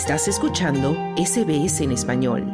Estás escuchando SBS en español.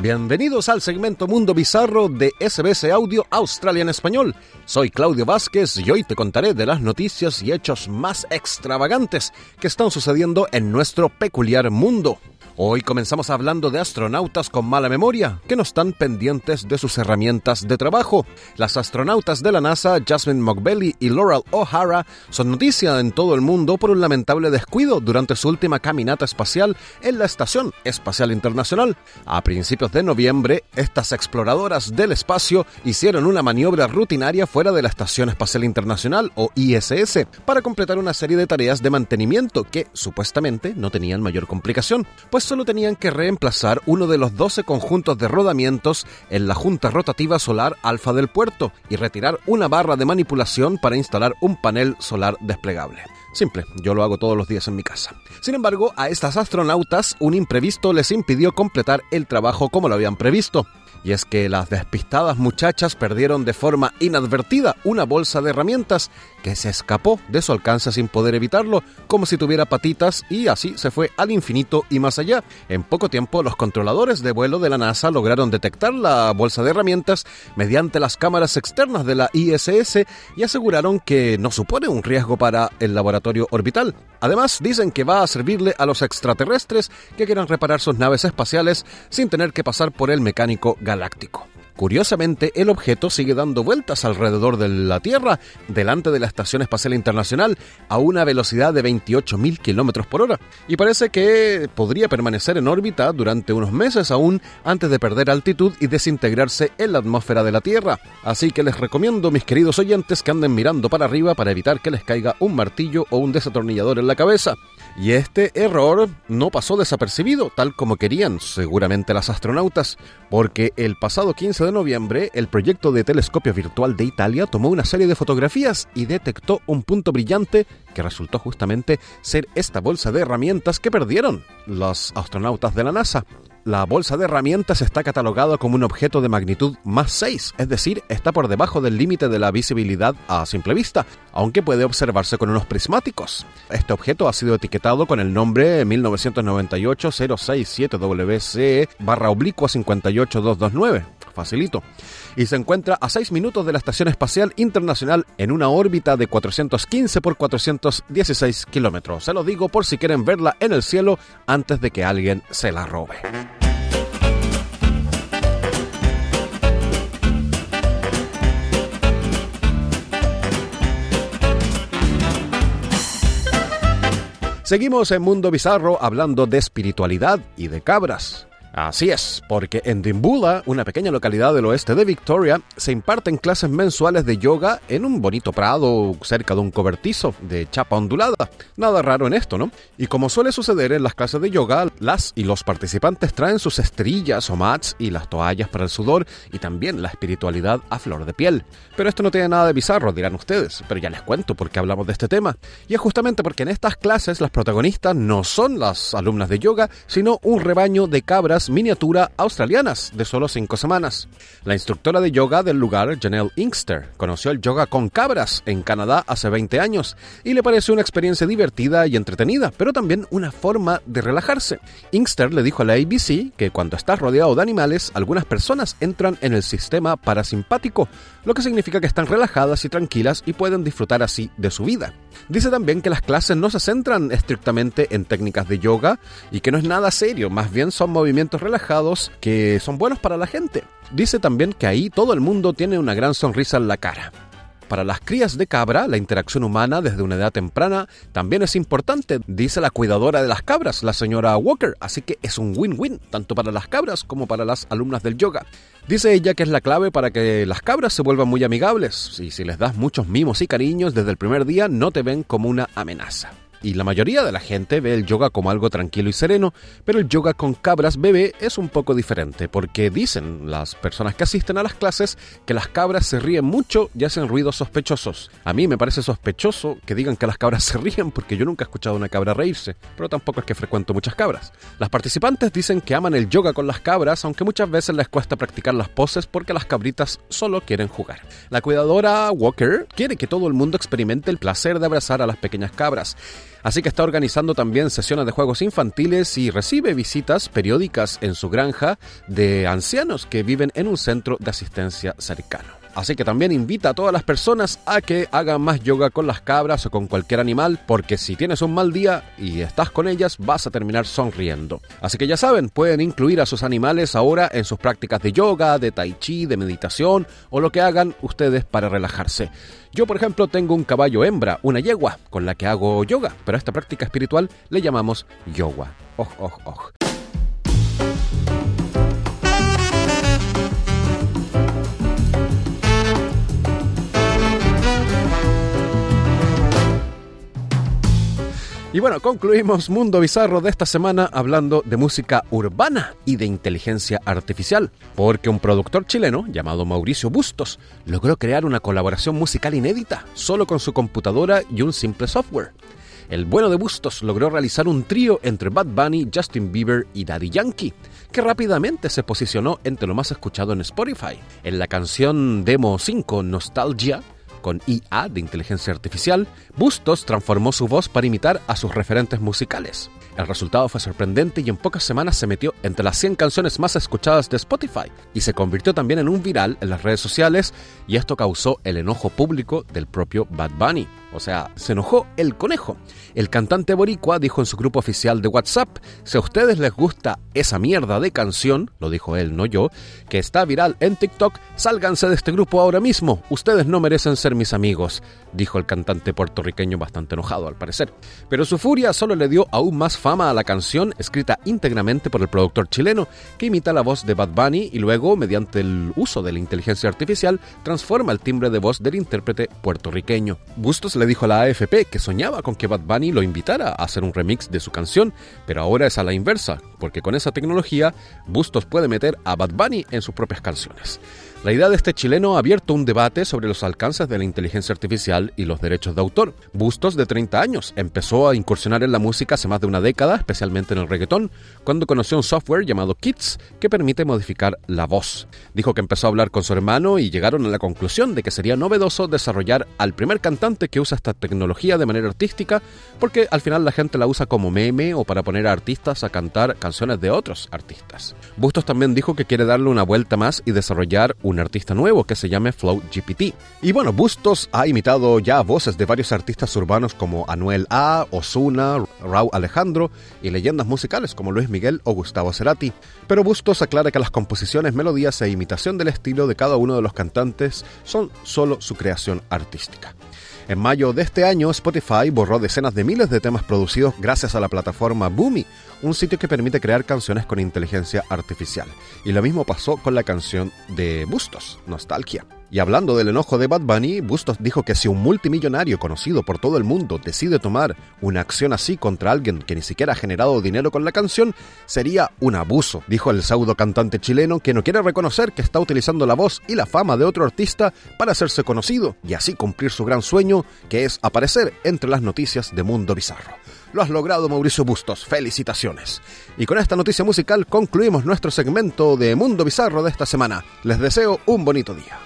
Bienvenidos al segmento Mundo Bizarro de SBS Audio Australia en Español. Soy Claudio Vázquez y hoy te contaré de las noticias y hechos más extravagantes que están sucediendo en nuestro peculiar mundo. Hoy comenzamos hablando de astronautas con mala memoria, que no están pendientes de sus herramientas de trabajo. Las astronautas de la NASA, Jasmine Mogbelli y Laurel O'Hara, son noticia en todo el mundo por un lamentable descuido durante su última caminata espacial en la Estación Espacial Internacional. A principios de noviembre, estas exploradoras del espacio hicieron una maniobra rutinaria fuera de la Estación Espacial Internacional, o ISS, para completar una serie de tareas de mantenimiento que, supuestamente, no tenían mayor complicación, pues solo tenían que reemplazar uno de los 12 conjuntos de rodamientos en la junta rotativa solar alfa del puerto y retirar una barra de manipulación para instalar un panel solar desplegable. Simple, yo lo hago todos los días en mi casa. Sin embargo, a estas astronautas un imprevisto les impidió completar el trabajo como lo habían previsto. Y es que las despistadas muchachas perdieron de forma inadvertida una bolsa de herramientas que se escapó de su alcance sin poder evitarlo, como si tuviera patitas y así se fue al infinito y más allá. En poco tiempo los controladores de vuelo de la NASA lograron detectar la bolsa de herramientas mediante las cámaras externas de la ISS y aseguraron que no supone un riesgo para el laboratorio orbital. Además, dicen que va a servirle a los extraterrestres que quieran reparar sus naves espaciales sin tener que pasar por el mecánico galáctico. Curiosamente, el objeto sigue dando vueltas alrededor de la Tierra, delante de la Estación Espacial Internacional, a una velocidad de 28.000 km por hora, y parece que podría permanecer en órbita durante unos meses aún antes de perder altitud y desintegrarse en la atmósfera de la Tierra. Así que les recomiendo, mis queridos oyentes, que anden mirando para arriba para evitar que les caiga un martillo o un desatornillador en la cabeza. Y este error no pasó desapercibido, tal como querían seguramente las astronautas, porque el pasado 15 de noviembre el proyecto de telescopio virtual de Italia tomó una serie de fotografías y detectó un punto brillante que resultó justamente ser esta bolsa de herramientas que perdieron los astronautas de la NASA la bolsa de herramientas está catalogada como un objeto de magnitud más 6, es decir, está por debajo del límite de la visibilidad a simple vista, aunque puede observarse con unos prismáticos. Este objeto ha sido etiquetado con el nombre 1998-067WC barra oblicua 58229. Facilito. Y se encuentra a 6 minutos de la Estación Espacial Internacional en una órbita de 415 por 416 kilómetros. Se lo digo por si quieren verla en el cielo antes de que alguien se la robe. Seguimos en Mundo Bizarro hablando de espiritualidad y de cabras. Así es, porque en Dimbula, una pequeña localidad del oeste de Victoria, se imparten clases mensuales de yoga en un bonito prado cerca de un cobertizo de chapa ondulada. Nada raro en esto, ¿no? Y como suele suceder en las clases de yoga, las y los participantes traen sus estrellas o mats y las toallas para el sudor y también la espiritualidad a flor de piel. Pero esto no tiene nada de bizarro, dirán ustedes, pero ya les cuento por qué hablamos de este tema. Y es justamente porque en estas clases las protagonistas no son las alumnas de yoga, sino un rebaño de cabras miniatura australianas de solo 5 semanas. La instructora de yoga del lugar, Janelle Inkster, conoció el yoga con cabras en Canadá hace 20 años y le pareció una experiencia divertida y entretenida, pero también una forma de relajarse. Inkster le dijo a la ABC que cuando estás rodeado de animales, algunas personas entran en el sistema parasimpático, lo que significa que están relajadas y tranquilas y pueden disfrutar así de su vida. Dice también que las clases no se centran estrictamente en técnicas de yoga y que no es nada serio, más bien son movimientos relajados que son buenos para la gente. Dice también que ahí todo el mundo tiene una gran sonrisa en la cara. Para las crías de cabra, la interacción humana desde una edad temprana también es importante, dice la cuidadora de las cabras, la señora Walker, así que es un win-win, tanto para las cabras como para las alumnas del yoga. Dice ella que es la clave para que las cabras se vuelvan muy amigables, y si les das muchos mimos y cariños desde el primer día no te ven como una amenaza. Y la mayoría de la gente ve el yoga como algo tranquilo y sereno, pero el yoga con cabras bebé es un poco diferente, porque dicen las personas que asisten a las clases que las cabras se ríen mucho y hacen ruidos sospechosos. A mí me parece sospechoso que digan que las cabras se ríen porque yo nunca he escuchado a una cabra reírse, pero tampoco es que frecuento muchas cabras. Las participantes dicen que aman el yoga con las cabras, aunque muchas veces les cuesta practicar las poses porque las cabritas solo quieren jugar. La cuidadora Walker quiere que todo el mundo experimente el placer de abrazar a las pequeñas cabras. Así que está organizando también sesiones de juegos infantiles y recibe visitas periódicas en su granja de ancianos que viven en un centro de asistencia cercano. Así que también invita a todas las personas a que hagan más yoga con las cabras o con cualquier animal, porque si tienes un mal día y estás con ellas, vas a terminar sonriendo. Así que ya saben, pueden incluir a sus animales ahora en sus prácticas de yoga, de tai chi, de meditación o lo que hagan ustedes para relajarse. Yo, por ejemplo, tengo un caballo hembra, una yegua, con la que hago yoga, pero a esta práctica espiritual le llamamos yoga. Oj, oj, oj. Y bueno, concluimos Mundo Bizarro de esta semana hablando de música urbana y de inteligencia artificial, porque un productor chileno llamado Mauricio Bustos logró crear una colaboración musical inédita solo con su computadora y un simple software. El bueno de Bustos logró realizar un trío entre Bad Bunny, Justin Bieber y Daddy Yankee, que rápidamente se posicionó entre lo más escuchado en Spotify. En la canción Demo 5 Nostalgia, con IA de inteligencia artificial, Bustos transformó su voz para imitar a sus referentes musicales. El resultado fue sorprendente y en pocas semanas se metió entre las 100 canciones más escuchadas de Spotify y se convirtió también en un viral en las redes sociales y esto causó el enojo público del propio Bad Bunny. O sea, se enojó el conejo. El cantante boricua dijo en su grupo oficial de WhatsApp, si a ustedes les gusta esa mierda de canción, lo dijo él, no yo, que está viral en TikTok, sálganse de este grupo ahora mismo, ustedes no merecen ser mis amigos, dijo el cantante puertorriqueño bastante enojado al parecer. Pero su furia solo le dio aún más fama a la canción, escrita íntegramente por el productor chileno, que imita la voz de Bad Bunny y luego, mediante el uso de la inteligencia artificial, transforma el timbre de voz del intérprete puertorriqueño. Bustos le dijo a la AFP que soñaba con que Bad Bunny lo invitara a hacer un remix de su canción, pero ahora es a la inversa, porque con esa tecnología Bustos puede meter a Bad Bunny en sus propias canciones. La idea de este chileno ha abierto un debate sobre los alcances de la inteligencia artificial y los derechos de autor. Bustos, de 30 años, empezó a incursionar en la música hace más de una década, especialmente en el reggaetón, cuando conoció un software llamado Kits que permite modificar la voz. Dijo que empezó a hablar con su hermano y llegaron a la conclusión de que sería novedoso desarrollar al primer cantante que usa esta tecnología de manera artística, porque al final la gente la usa como meme o para poner a artistas a cantar canciones de otros artistas. Bustos también dijo que quiere darle una vuelta más y desarrollar un artista nuevo que se llame Flow GPT. Y bueno, Bustos ha imitado ya voces de varios artistas urbanos como Anuel A, Osuna, Raúl Alejandro y leyendas musicales como Luis Miguel o Gustavo Cerati. Pero Bustos aclara que las composiciones, melodías e imitación del estilo de cada uno de los cantantes son solo su creación artística. En mayo de este año, Spotify borró decenas de miles de temas producidos gracias a la plataforma Boomy, un sitio que permite crear canciones con inteligencia artificial. Y lo mismo pasó con la canción de Bustos, Nostalgia. Y hablando del enojo de Bad Bunny, Bustos dijo que si un multimillonario conocido por todo el mundo decide tomar una acción así contra alguien que ni siquiera ha generado dinero con la canción, sería un abuso, dijo el pseudo cantante chileno que no quiere reconocer que está utilizando la voz y la fama de otro artista para hacerse conocido y así cumplir su gran sueño, que es aparecer entre las noticias de Mundo Bizarro. Lo has logrado, Mauricio Bustos. Felicitaciones. Y con esta noticia musical concluimos nuestro segmento de Mundo Bizarro de esta semana. Les deseo un bonito día.